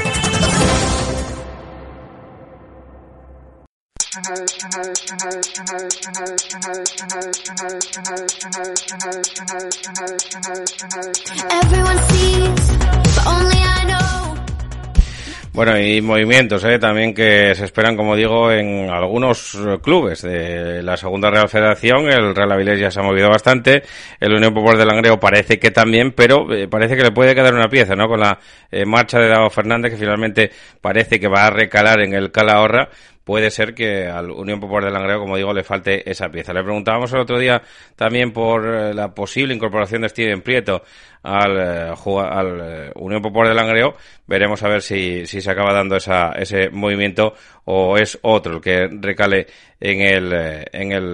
Bueno, y movimientos ¿eh? también que se esperan, como digo, en algunos clubes de la Segunda Real Federación. El Real Avilés ya se ha movido bastante. El Unión Popular del Langreo parece que también, pero eh, parece que le puede quedar una pieza, ¿no? Con la eh, marcha de Dado Fernández, que finalmente parece que va a recalar en el Calahorra puede ser que al Unión Popular del Langreo, como digo, le falte esa pieza. Le preguntábamos el otro día también por eh, la posible incorporación de Steven Prieto al, eh, eh, Unión Popular del Langreo. Veremos a ver si, si se acaba dando esa, ese movimiento o es otro el que recale en el, en el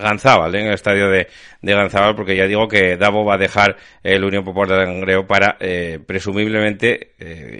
Ganzábal, en el estadio de, de Ganzábal, porque ya digo que Davo va a dejar el Unión Popular del Langreo para, presumiblemente,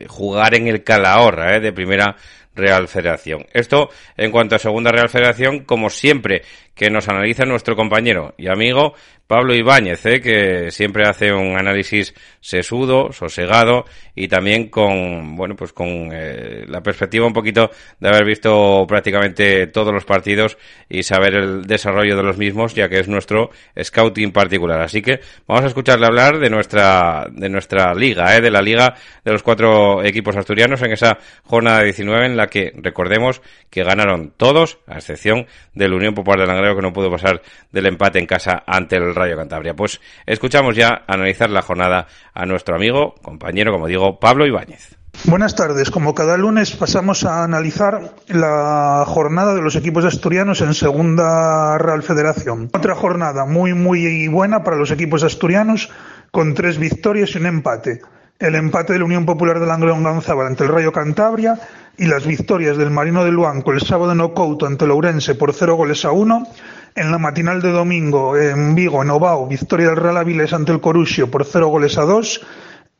jugar en el Calahorra, de primera Real Federación. Esto en cuanto a Segunda Real Federación, como siempre que nos analiza nuestro compañero y amigo Pablo Ibáñez, ¿eh? que siempre hace un análisis sesudo, sosegado y también con, bueno, pues con eh, la perspectiva un poquito de haber visto prácticamente todos los partidos y saber el desarrollo de los mismos, ya que es nuestro scouting particular. Así que vamos a escucharle hablar de nuestra, de nuestra liga, ¿eh? de la liga de los cuatro equipos asturianos en esa jornada 19 en la que recordemos que ganaron todos, a excepción del Unión Popular de Langreo que no pudo pasar del empate en casa ante el Rayo Cantabria. Pues escuchamos ya analizar la jornada a nuestro amigo, compañero, como digo, Pablo Ibáñez. Buenas tardes. Como cada lunes pasamos a analizar la jornada de los equipos asturianos en Segunda Real Federación. Otra jornada muy muy buena para los equipos asturianos con tres victorias y un empate. El empate de la Unión Popular de Langreo Ganzábal ante el Rayo Cantabria y las victorias del Marino de Luanco el sábado en Ocouto ante Lourense por cero goles a uno en la matinal de domingo en Vigo, en Ovao, victoria del Real Avilés ante el Corusio por cero goles a dos.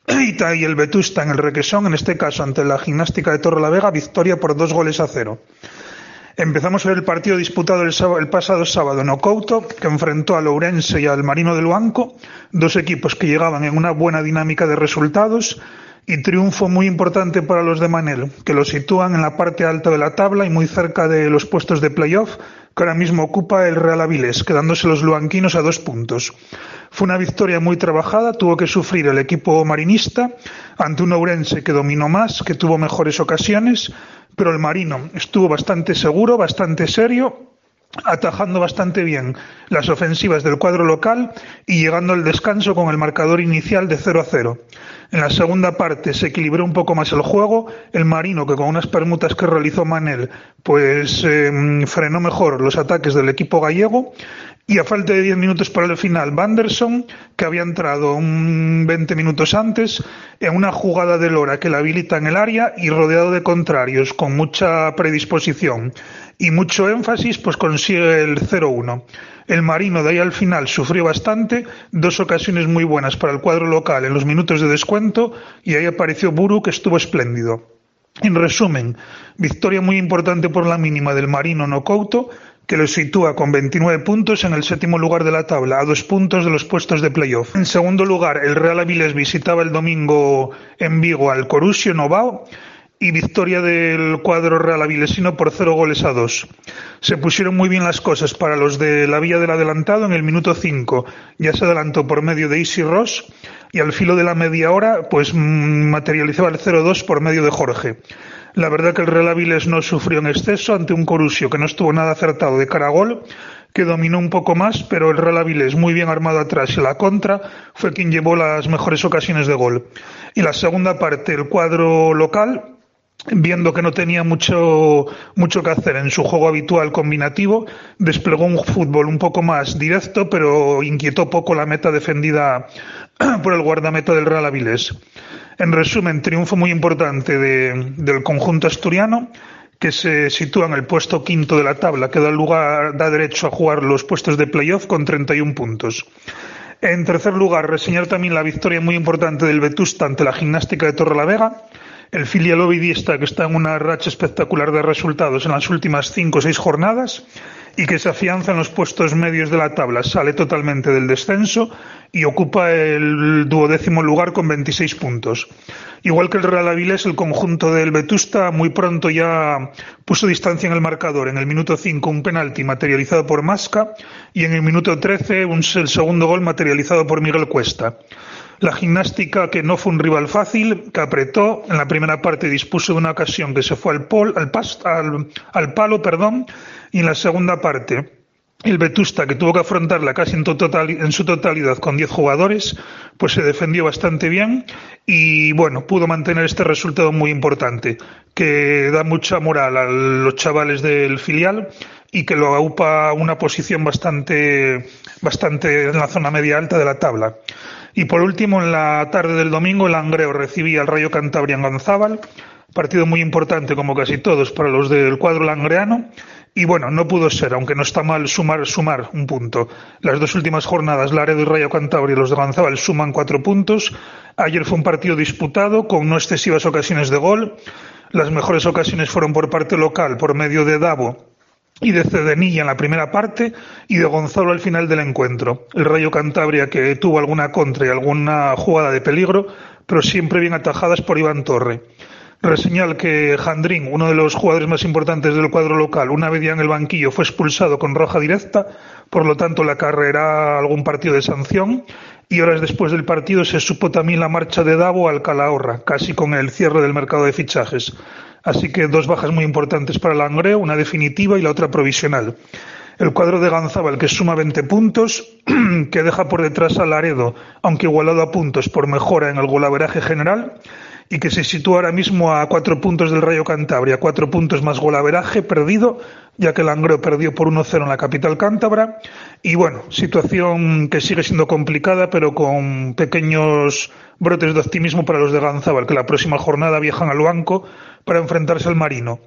Y el Vetusta en el Requesón, en este caso ante la Gimnástica de Torre la Vega, victoria por dos goles a cero. Empezamos a el partido disputado el, pasado sábado en Ocouto, que enfrentó a Lourense y al Marino de Luanco, dos equipos que llegaban en una buena dinámica de resultados y triunfo muy importante para los de Manel, que lo sitúan en la parte alta de la tabla y muy cerca de los puestos de playoff, que ahora mismo ocupa el Real Avilés, quedándose los luanquinos a dos puntos. Fue una victoria muy trabajada, tuvo que sufrir el equipo marinista ante un Ourense que dominó más, que tuvo mejores ocasiones, pero el marino estuvo bastante seguro, bastante serio atajando bastante bien las ofensivas del cuadro local y llegando al descanso con el marcador inicial de 0 a 0. En la segunda parte se equilibró un poco más el juego, el Marino que con unas permutas que realizó Manel pues em, frenó mejor los ataques del equipo gallego y a falta de 10 minutos para el final, Vanderson, que había entrado un 20 minutos antes, en una jugada de Lora que la habilita en el área y rodeado de contrarios, con mucha predisposición y mucho énfasis, pues consigue el 0-1. El Marino de ahí al final sufrió bastante, dos ocasiones muy buenas para el cuadro local en los minutos de descuento y ahí apareció Buru que estuvo espléndido. En resumen, victoria muy importante por la mínima del Marino Nocouto, que lo sitúa con 29 puntos en el séptimo lugar de la tabla, a dos puntos de los puestos de playoff. En segundo lugar, el Real Avilés visitaba el domingo en Vigo al Corusio Novao y victoria del cuadro real avilesino por cero goles a dos. Se pusieron muy bien las cosas para los de la vía del adelantado en el minuto cinco. Ya se adelantó por medio de Easy Ross y al filo de la media hora pues mm, materializaba el 0-2 por medio de Jorge. La verdad que el Real Avilés no sufrió en exceso ante un Corusio que no estuvo nada acertado de cara a gol, que dominó un poco más, pero el Real Avilés, muy bien armado atrás y la contra, fue quien llevó las mejores ocasiones de gol. Y la segunda parte, el cuadro local, viendo que no tenía mucho, mucho que hacer en su juego habitual combinativo, desplegó un fútbol un poco más directo, pero inquietó poco la meta defendida por el guardameta del Real Avilés. En resumen, triunfo muy importante del conjunto asturiano, que se sitúa en el puesto quinto de la tabla, que da lugar, da derecho a jugar los puestos de playoff con 31 puntos. En tercer lugar, reseñar también la victoria muy importante del Vetusta ante la gimnástica de Torrelavega, el filial ovidista que está en una racha espectacular de resultados en las últimas cinco o seis jornadas y que se afianza en los puestos medios de la tabla, sale totalmente del descenso y ocupa el duodécimo lugar con 26 puntos. Igual que el Real Avilés, el conjunto del Vetusta muy pronto ya puso distancia en el marcador. En el minuto 5 un penalti materializado por Masca y en el minuto 13 un, el segundo gol materializado por Miguel Cuesta. La gimnástica, que no fue un rival fácil, que apretó, en la primera parte dispuso de una ocasión que se fue al, pol, al, al, al palo, perdón, y en la segunda parte el Vetusta, que tuvo que afrontarla casi en su totalidad con 10 jugadores, pues se defendió bastante bien y bueno, pudo mantener este resultado muy importante, que da mucha moral a los chavales del filial y que lo aupa una posición bastante, bastante en la zona media alta de la tabla. Y por último, en la tarde del domingo, el Angreo recibía al Rayo Cantabria en Gonzábal, partido muy importante como casi todos para los del cuadro langreano. Y bueno, no pudo ser, aunque no está mal sumar, sumar un punto. Las dos últimas jornadas, Laredo y Rayo Cantabria, los de Gonzábal suman cuatro puntos. Ayer fue un partido disputado con no excesivas ocasiones de gol. Las mejores ocasiones fueron por parte local, por medio de Davo y de Cedenilla en la primera parte y de Gonzalo al final del encuentro. El Rayo Cantabria que tuvo alguna contra y alguna jugada de peligro, pero siempre bien atajadas por Iván Torre. Reseñal que Jandrín, uno de los jugadores más importantes del cuadro local, una vez ya en el banquillo fue expulsado con roja directa, por lo tanto la carrera algún partido de sanción y horas después del partido se supo también la marcha de Davo al Calahorra, casi con el cierre del mercado de fichajes. Así que dos bajas muy importantes para el Angreo, una definitiva y la otra provisional. El cuadro de Ganzábal que suma 20 puntos, que deja por detrás a Laredo, aunque igualado a puntos por mejora en el golaveraje general, y que se sitúa ahora mismo a cuatro puntos del Rayo Cantabria, cuatro puntos más golaveraje perdido, ya que el Angreo perdió por 1-0 en la capital cántabra. Y bueno, situación que sigue siendo complicada, pero con pequeños brotes de optimismo para los de Ganzábal, que la próxima jornada viajan al banco para enfrentarse al Marino.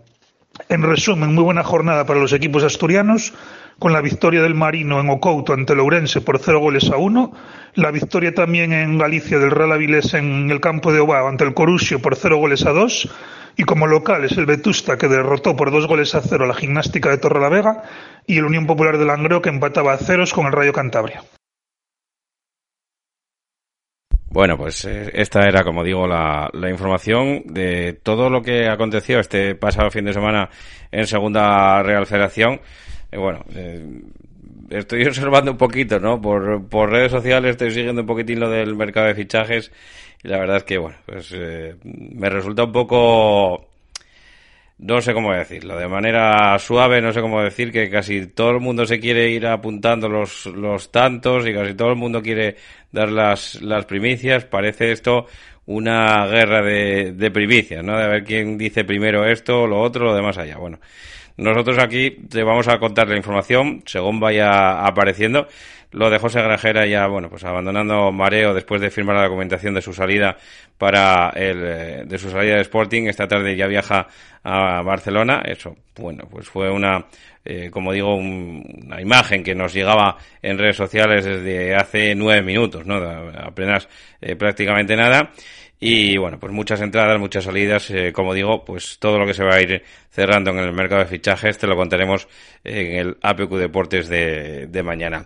En resumen, muy buena jornada para los equipos asturianos, con la victoria del Marino en Ocouto ante Lourense por cero goles a uno, la victoria también en Galicia del Real Avilés en el campo de Obao ante el Corusio por cero goles a dos, y como locales el Vetusta que derrotó por dos goles a cero a la Gimnástica de Torrelavega y el Unión Popular de Langreo que empataba a ceros con el Rayo Cantabria. Bueno, pues eh, esta era, como digo, la, la, información de todo lo que aconteció este pasado fin de semana en Segunda Real Federación. bueno, estoy observando un poquito, ¿no? Por, por redes sociales estoy siguiendo un poquitín lo del mercado de fichajes y la verdad es que, bueno, pues me resulta un poco no sé cómo decirlo, de manera suave, no sé cómo decir que casi todo el mundo se quiere ir apuntando los, los tantos y casi todo el mundo quiere dar las, las primicias. Parece esto una guerra de, de primicias, ¿no? De ver quién dice primero esto, lo otro, lo demás allá. Bueno, nosotros aquí te vamos a contar la información según vaya apareciendo. Lo de José Grajera ya, bueno, pues abandonando Mareo después de firmar la documentación de su salida para el, eh, de su salida de Sporting. Esta tarde ya viaja a Barcelona. Eso, bueno, pues fue una, eh, como digo, una imagen que nos llegaba en redes sociales desde hace nueve minutos, ¿no? Apenas eh, prácticamente nada. Y bueno, pues muchas entradas, muchas salidas, eh, como digo, pues todo lo que se va a ir cerrando en el mercado de fichajes te lo contaremos en el APQ Deportes de, de mañana.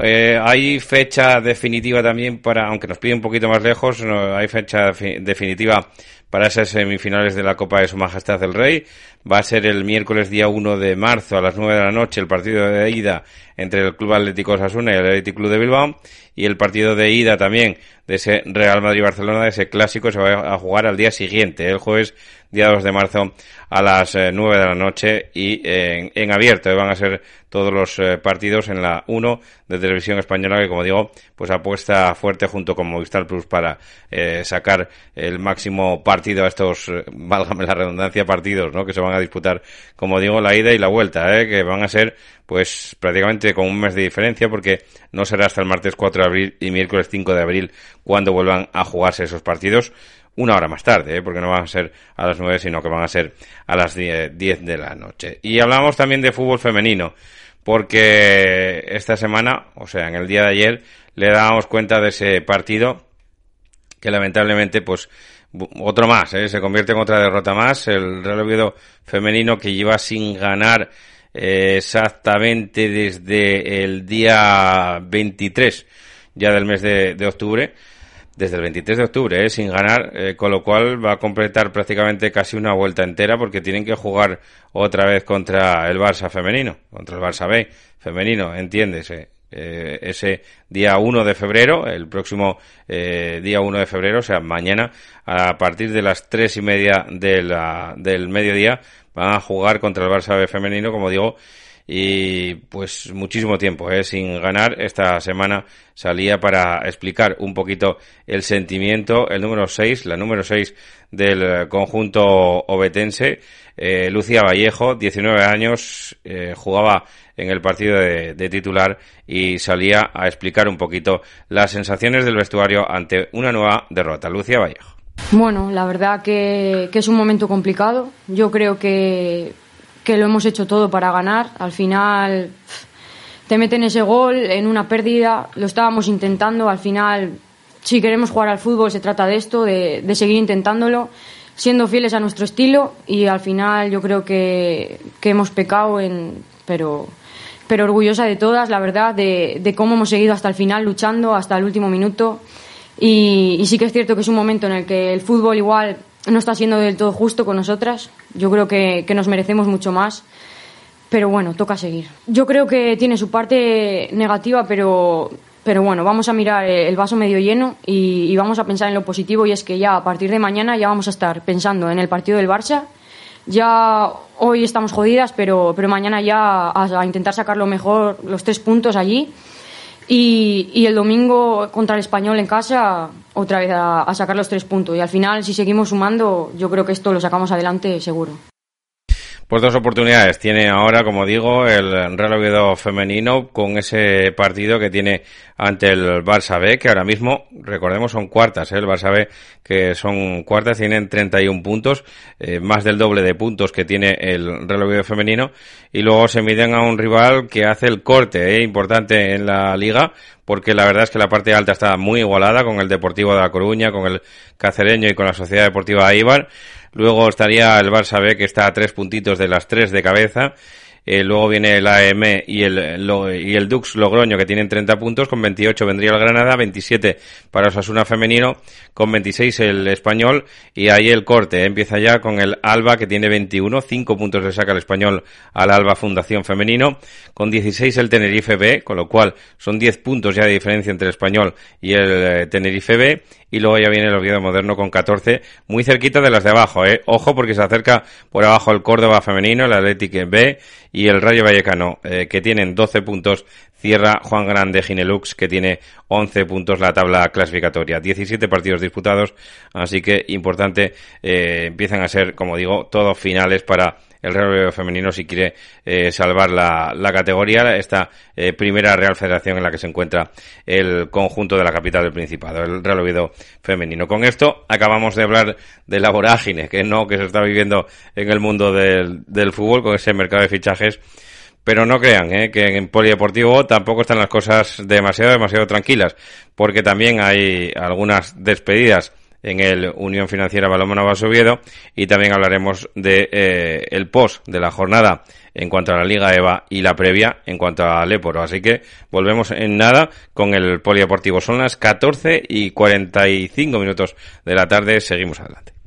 Eh, hay fecha definitiva también para, aunque nos pide un poquito más lejos, no, hay fecha definitiva para esas semifinales de la Copa de Su Majestad el Rey. Va a ser el miércoles día 1 de marzo a las 9 de la noche el partido de ida entre el Club Atlético Osasuna y el Atlético Club de Bilbao y el partido de ida también de ese Real Madrid-Barcelona, de ese clásico, se va a jugar al día siguiente, el jueves día 2 de marzo a las 9 eh, de la noche y en, abierto. Van a ser todos los eh, partidos en la 1 de televisión española que, como digo, pues apuesta fuerte junto con Movistar Plus para eh, sacar el máximo partido a estos, válgame la redundancia, partidos, ¿no? Que se van a disputar, como digo, la ida y la vuelta, que van a ser pues prácticamente con un mes de diferencia porque no será hasta el martes 4 de abril y miércoles 5 de abril cuando vuelvan a jugarse esos partidos una hora más tarde, ¿eh? porque no van a ser a las 9, sino que van a ser a las 10, de la noche. Y hablamos también de fútbol femenino, porque esta semana, o sea, en el día de ayer, le dábamos cuenta de ese partido que lamentablemente, pues, otro más, ¿eh? se convierte en otra derrota más. El Real Oviedo femenino que lleva sin ganar eh, exactamente desde el día 23 ya del mes de octubre desde el 23 de octubre, ¿eh? sin ganar, eh, con lo cual va a completar prácticamente casi una vuelta entera porque tienen que jugar otra vez contra el Barça femenino, contra el Barça B femenino, entiéndese. Eh, ese día 1 de febrero, el próximo eh, día 1 de febrero, o sea, mañana, a partir de las tres y media de la, del mediodía, van a jugar contra el Barça B femenino, como digo, y pues muchísimo tiempo ¿eh? sin ganar. Esta semana salía para explicar un poquito el sentimiento, el número 6, la número 6 del conjunto obetense, eh, Lucia Vallejo, 19 años, eh, jugaba en el partido de, titular y salía a explicar un poquito las sensaciones del vestuario ante una nueva derrota. Lucia Vallejo. Bueno, la verdad que, que es un momento complicado. Yo creo que que lo hemos hecho todo para ganar. Al final te meten ese gol en una pérdida, lo estábamos intentando, al final si queremos jugar al fútbol se trata de esto, de, seguir intentándolo, siendo fieles a nuestro estilo y al final yo creo que, hemos pecado en... pero pero orgullosa de todas, la verdad, de, cómo hemos seguido hasta el final luchando, hasta el último minuto. Y, y, sí que es cierto que es un momento en el que el fútbol igual no está siendo del todo justo con nosotras. Yo creo que, nos merecemos mucho más. Pero bueno, toca seguir. Yo creo que tiene su parte negativa, pero, pero bueno, vamos a mirar el vaso medio lleno y, vamos a pensar en lo positivo y es que ya a partir de mañana ya vamos a estar pensando en el partido del Barça. Ya hoy estamos jodidas, pero, pero mañana ya a, a intentar sacar lo mejor, los tres puntos allí y, el domingo contra el español en casa, otra vez a, a, sacar los tres puntos. Y al final, si seguimos sumando, yo creo que esto lo sacamos adelante seguro. Pues dos oportunidades tiene ahora, como digo, el Real Oviedo femenino con ese partido que tiene ante el Barça B, que ahora mismo, recordemos, son cuartas, ¿eh? el Barça B, que son cuartas, tienen 31 puntos, eh, más del doble de puntos que tiene el Real Oviedo femenino, y luego se miden a un rival que hace el corte ¿eh? importante en la liga, porque la verdad es que la parte alta está muy igualada con el Deportivo de La Coruña, con el Cacereño y con la Sociedad Deportiva Ibar. Luego estaría el Barça B, que está a tres puntitos de las tres de cabeza. Eh, luego viene el AM y el, y el Dux Logroño que tienen 30 puntos, con 28 vendría el Granada, 27 para Osasuna femenino, con 26 el español y ahí el corte. Empieza ya con el Alba que tiene 21, 5 puntos le saca el español al Alba Fundación Femenino, con 16 el Tenerife B, con lo cual son 10 puntos ya de diferencia entre el español y el eh, Tenerife B y luego ya viene el Oviedo Moderno con 14, muy cerquita de las de abajo, ¿eh? Ojo porque se acerca por abajo el Córdoba femenino, el Atlético B y el Rayo Vallecano, eh, que tienen 12 puntos. Cierra Juan Grande Ginelux, que tiene 11 puntos la tabla clasificatoria. 17 partidos disputados, así que importante, eh, empiezan a ser, como digo, todos finales para el Real Oviedo femenino si quiere eh, salvar la, la, categoría, esta eh, primera Real Federación en la que se encuentra el conjunto de la capital del Principado, el Real Oviedo femenino. Con esto acabamos de hablar de la vorágine que no que se está viviendo en el mundo del, del fútbol con ese mercado de fichajes. Pero no crean ¿eh? que en Polideportivo tampoco están las cosas demasiado, demasiado tranquilas, porque también hay algunas despedidas en el Unión Financiera Balomano Basoviedo y también hablaremos de eh, el post de la jornada en cuanto a la Liga EVA y la previa en cuanto a Leporo. Así que volvemos en nada con el Polideportivo. Son las 14 y 45 minutos de la tarde. Seguimos adelante.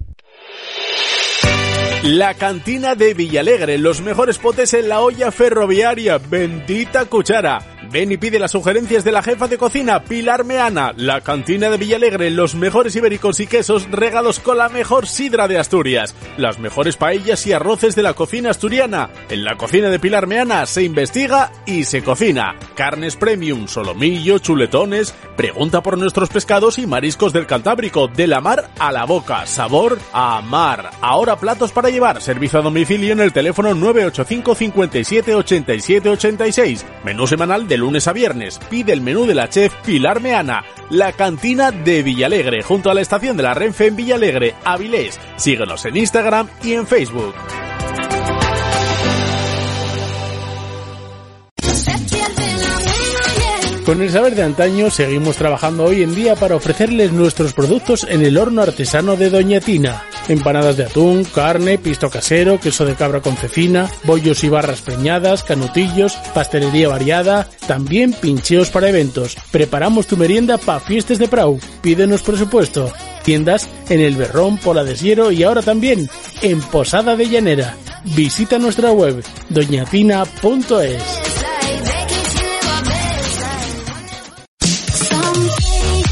La cantina de Villalegre, los mejores potes en la olla ferroviaria, bendita cuchara. Ven y pide las sugerencias de la jefa de cocina, Pilar Meana. La cantina de Villalegre, los mejores ibéricos y quesos regados con la mejor sidra de Asturias. Las mejores paellas y arroces de la cocina asturiana. En la cocina de Pilar Meana se investiga y se cocina. Carnes premium, solomillo, chuletones. Pregunta por nuestros pescados y mariscos del Cantábrico, de la mar a la boca. Sabor a mar. Ahora platos para llevar. Servicio a domicilio en el teléfono 985 57 87 86. Menú semanal de lunes a viernes. Pide el menú de la chef Pilar Meana. La cantina de Villalegre, junto a la estación de la Renfe en Villalegre, Avilés. Síguenos en Instagram y en Facebook. Con el saber de antaño seguimos trabajando hoy en día para ofrecerles nuestros productos en el horno artesano de Doña Tina. Empanadas de atún, carne, pisto casero, queso de cabra con cecina, bollos y barras preñadas, canutillos, pastelería variada, también pincheos para eventos. Preparamos tu merienda para fiestas de Prau. Pídenos presupuesto. Tiendas en El Berrón, Pola de Siero y ahora también en Posada de Llanera. Visita nuestra web doñatina.es.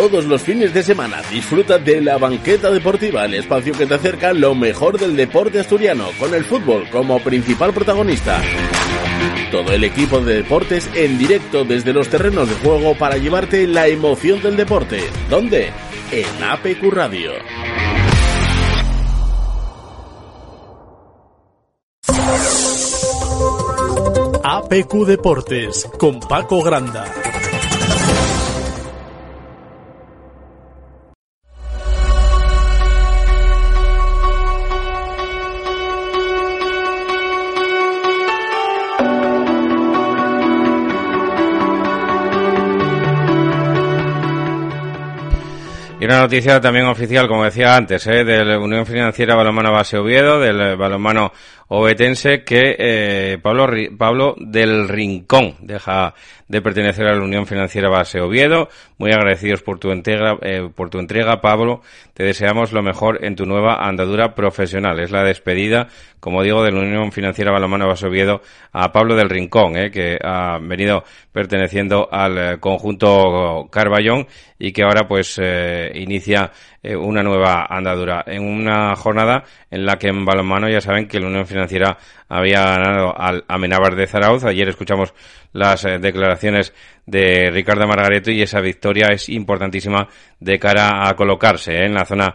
Todos los fines de semana disfruta de la banqueta deportiva, el espacio que te acerca lo mejor del deporte asturiano, con el fútbol como principal protagonista. Todo el equipo de deportes en directo desde los terrenos de juego para llevarte la emoción del deporte. ¿Dónde? En APQ Radio. APQ Deportes con Paco Granda. Una noticia también oficial, como decía antes, ¿eh? de la Unión Financiera Balomano Base Oviedo, del balomano obetense, que eh, Pablo, Pablo del Rincón deja de pertenecer a la Unión Financiera Base Oviedo. Muy agradecidos por tu entrega, eh, por tu entrega, Pablo. Te deseamos lo mejor en tu nueva andadura profesional. Es la despedida, como digo, de la Unión Financiera Balomano Base Oviedo a Pablo del Rincón, eh, que ha venido perteneciendo al eh, conjunto Carballón y que ahora pues eh, inicia eh, una nueva andadura en una jornada en la que en balonmano ya saben que la Unión Financiera había ganado al Amenábar de Zarauz. Ayer escuchamos las eh, declaraciones de Ricardo Margareto y esa victoria es importantísima de cara a colocarse en la zona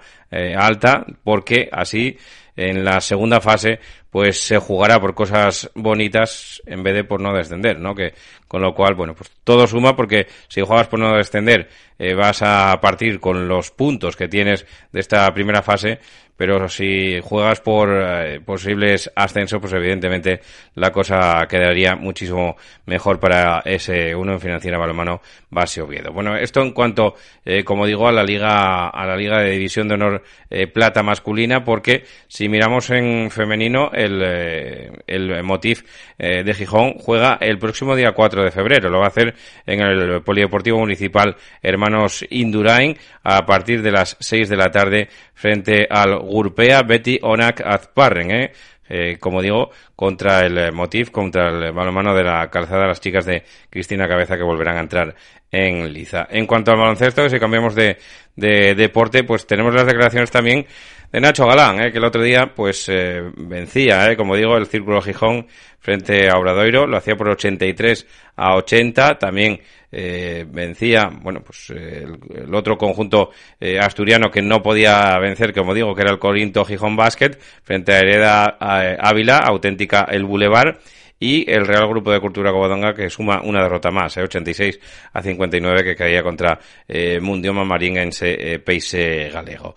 alta porque así en la segunda fase pues se jugará por cosas bonitas en vez de por no descender, ¿no? Que con lo cual, bueno, pues todo suma porque si juegas por no descender eh, vas a partir con los puntos que tienes de esta primera fase pero si juegas por eh, posibles ascensos, pues evidentemente la cosa quedaría muchísimo mejor para ese uno en financiera balonmano base Oviedo. Bueno, esto en cuanto, eh, como digo, a la liga a la liga de división de honor eh, plata masculina, porque si miramos en femenino el el Motif de Gijón juega el próximo día 4 de febrero, lo va a hacer en el Polideportivo Municipal Hermanos Indurain a partir de las 6 de la tarde frente al Gurpea Betty Onak Azparren, ¿eh? Eh, como digo, contra el eh, Motif, contra el balonmano de la calzada las chicas de Cristina Cabeza que volverán a entrar en Liza. En cuanto al baloncesto, si cambiamos de, de deporte, pues tenemos las declaraciones también de Nacho Galán, que el otro día pues vencía, como digo, el Círculo Gijón frente a Obradoiro, lo hacía por 83 a 80, también eh, vencía, bueno, pues eh, el, otro conjunto eh, asturiano que no podía vencer, como digo, que era el Corinto Gijón Basket, frente a Hereda Ávila, auténtica el Boulevard, y el Real Grupo de Cultura Covadonga que suma una derrota más, 86 a 59 que caía contra eh, Mundioma Marinense eh, Peise Galego.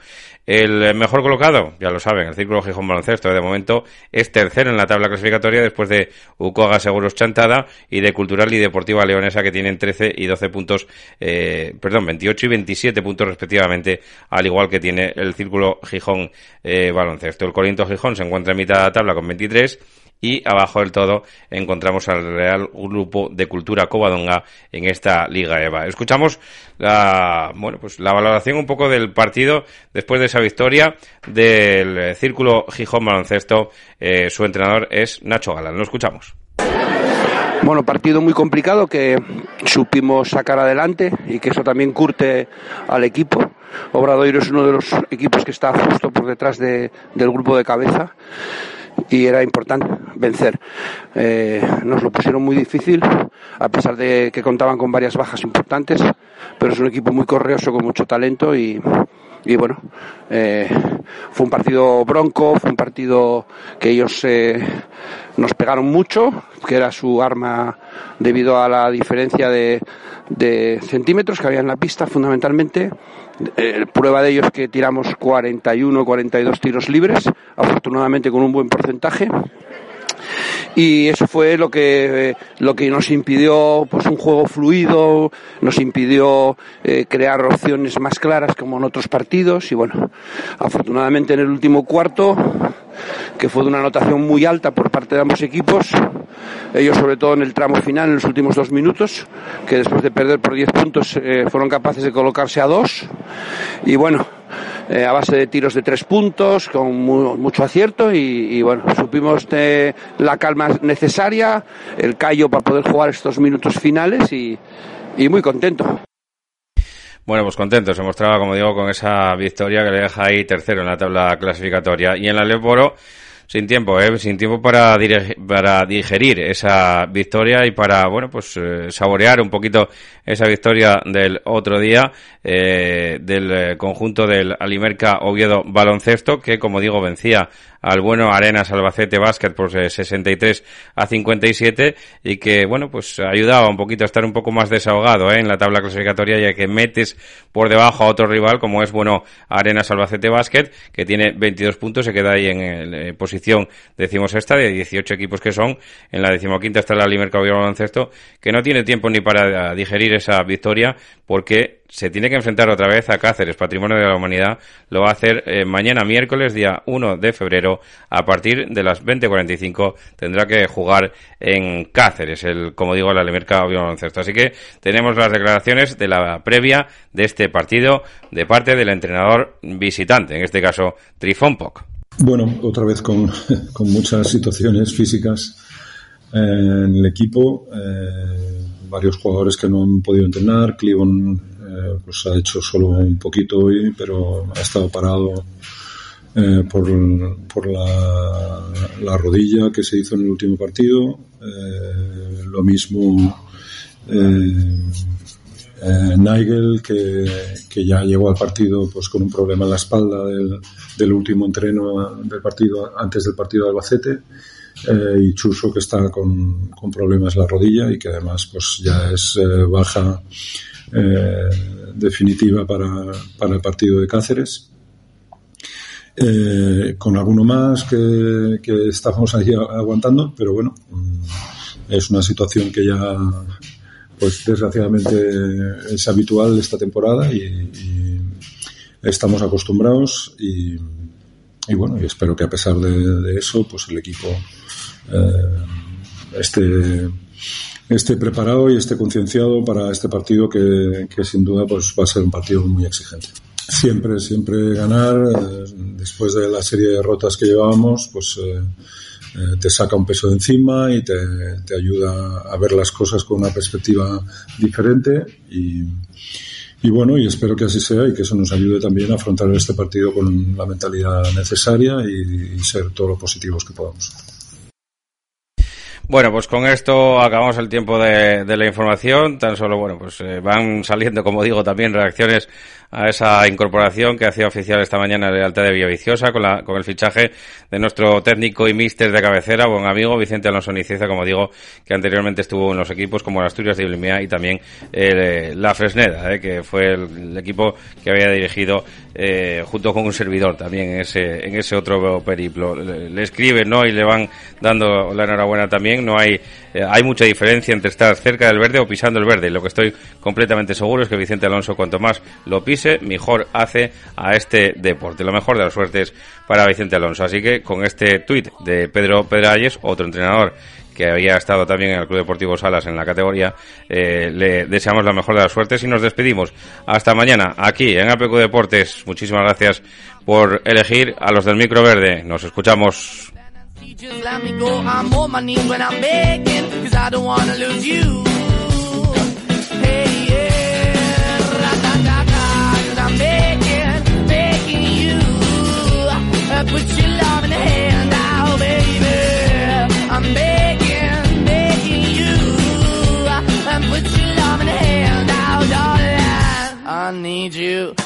El mejor colocado, ya lo saben, el Círculo Gijón Baloncesto de momento es tercero en la tabla clasificatoria después de Ucoga Seguros Chantada y de Cultural y Deportiva Leonesa que tienen 13 y 12 puntos, eh, perdón, 28 y 27 puntos respectivamente, al igual que tiene el Círculo Gijón eh, Baloncesto. El Corinto Gijón se encuentra en mitad de la tabla con 23 y abajo del todo encontramos al Real Grupo de Cultura Covadonga en esta Liga EVA. Escuchamos la, bueno, pues la valoración un poco del partido después de esa victoria del Círculo Gijón Baloncesto. Eh, su entrenador es Nacho Galán. Lo escuchamos. Bueno, partido muy complicado que supimos sacar adelante y que eso también curte al equipo. Obradoiro es uno de los equipos que está justo por detrás de, del grupo de cabeza y era importante vencer. Eh, nos lo pusieron muy difícil, a pesar de que contaban con varias bajas importantes, pero es un equipo muy correoso, con mucho talento y, y bueno, eh, fue un partido bronco, fue un partido que ellos eh, nos pegaron mucho, que era su arma debido a la diferencia de, de centímetros que había en la pista fundamentalmente eh, prueba de ello es que tiramos 41, 42 tiros libres, afortunadamente con un buen porcentaje. Y eso fue lo que, lo que nos impidió pues, un juego fluido, nos impidió eh, crear opciones más claras como en otros partidos. Y bueno, afortunadamente en el último cuarto, que fue de una anotación muy alta por parte de ambos equipos, ellos sobre todo en el tramo final, en los últimos dos minutos, que después de perder por 10 puntos eh, fueron capaces de colocarse a dos. Y bueno, eh, a base de tiros de tres puntos, con mucho acierto y, bueno, supimos la calma necesaria, el callo para poder jugar estos minutos finales y muy contento. Bueno, pues contento. Se mostraba, como digo, con esa victoria que le deja ahí tercero en la tabla clasificatoria. Y en la Leporo, sin tiempo, ¿eh? sin tiempo para, para digerir esa victoria y para, bueno, pues eh, saborear un poquito esa victoria del otro día eh, del eh, conjunto del Alimerca Oviedo Baloncesto, que como digo vencía al bueno Arenas Albacete Basket por 63 a 57 y que, bueno, pues ayudaba un poquito a estar un poco más desahogado ¿eh? en la tabla clasificatoria ya que metes por debajo a otro rival como es, bueno, Arenas Albacete Basket que tiene 22 puntos, se queda ahí en, eh, posición, decimos esta, de 18 equipos que son, en la decimoquinta está la Limerca Baloncesto, que no tiene tiempo ni para digerir esa victoria porque se tiene que enfrentar otra vez a Cáceres, Patrimonio de la Humanidad. Lo va a hacer eh, mañana miércoles, día 1 de febrero, a partir de las 20.45. Tendrá que jugar en Cáceres, el, como digo, el Alemerca Baloncesto. Así que tenemos las declaraciones de la previa de este partido de parte del entrenador visitante, en este caso Trifón Poc. Bueno, otra vez con, con muchas situaciones físicas eh, en el equipo. Eh, varios jugadores que no han podido entrenar. Cleveland eh, pues ha hecho solo un poquito hoy, pero ha estado parado eh, por, por la, la, rodilla que se hizo en el último partido. Eh, lo mismo Nigel, que, ya llegó al partido pues con un problema en la espalda del, último entreno del partido, antes del partido de Albacete, y Chuso, que está con, problemas en la rodilla y que además pues ya es baja definitiva para, para, el partido de Cáceres. con alguno más que, que estamos ahí aguantando, pero bueno, mm, es una situación que ya pues desgraciadamente es habitual esta temporada y, estamos acostumbrados y, bueno, y espero que a pesar de, eso, pues el equipo eh, esté, esté preparado y esté concienciado para este partido que, sin duda pues va a ser un partido muy exigente. Siempre, siempre ganar, eh, después de la serie de derrotas que llevábamos, pues eh, eh, te saca un peso de encima y te, te, ayuda a ver las cosas con una perspectiva diferente y, y bueno, y espero que así sea y que eso nos ayude también a afrontar este partido con la mentalidad necesaria y, ser todo lo positivos que podamos. Bueno, pues con esto acabamos el tiempo de, la información. Tan solo, bueno, pues eh, van saliendo, como digo, también reacciones a esa incorporación que hacía oficial esta mañana de Alta de Villaviciosa con, la, con el fichaje de nuestro técnico y míster de cabecera, buen amigo Vicente Alonso Nicieza, como digo, que anteriormente estuvo en los equipos como las Asturias de Iblimea y también eh, la Fresneda, eh, que fue el, equipo que había dirigido eh, junto con un servidor también en ese, en ese otro periplo. Le, le escriben ¿no? y le van dando la enhorabuena también. No hay eh, hay mucha diferencia entre estar cerca del verde o pisando el verde. Lo que estoy completamente seguro es que Vicente Alonso, cuanto más lo pise, mejor hace a este deporte. Lo mejor de las suertes para Vicente Alonso. Así que con este tuit de Pedro Pedralles, otro entrenador que había estado también en el Club Deportivo Salas en la categoría, eh, le deseamos la mejor de las suertes y nos despedimos. Hasta mañana, aquí en APQ Deportes. Muchísimas gracias por elegir a los del micro verde. Nos escuchamos Just let me go. I'm on my knees when I'm begging, cause I don't wanna lose you. Hey, yeah, ra-da-da-da, cause I'm begging, begging you. Uh, put your love in the hand out, baby. I'm begging, begging you. Uh, put your love in the hand out, darling. I need you.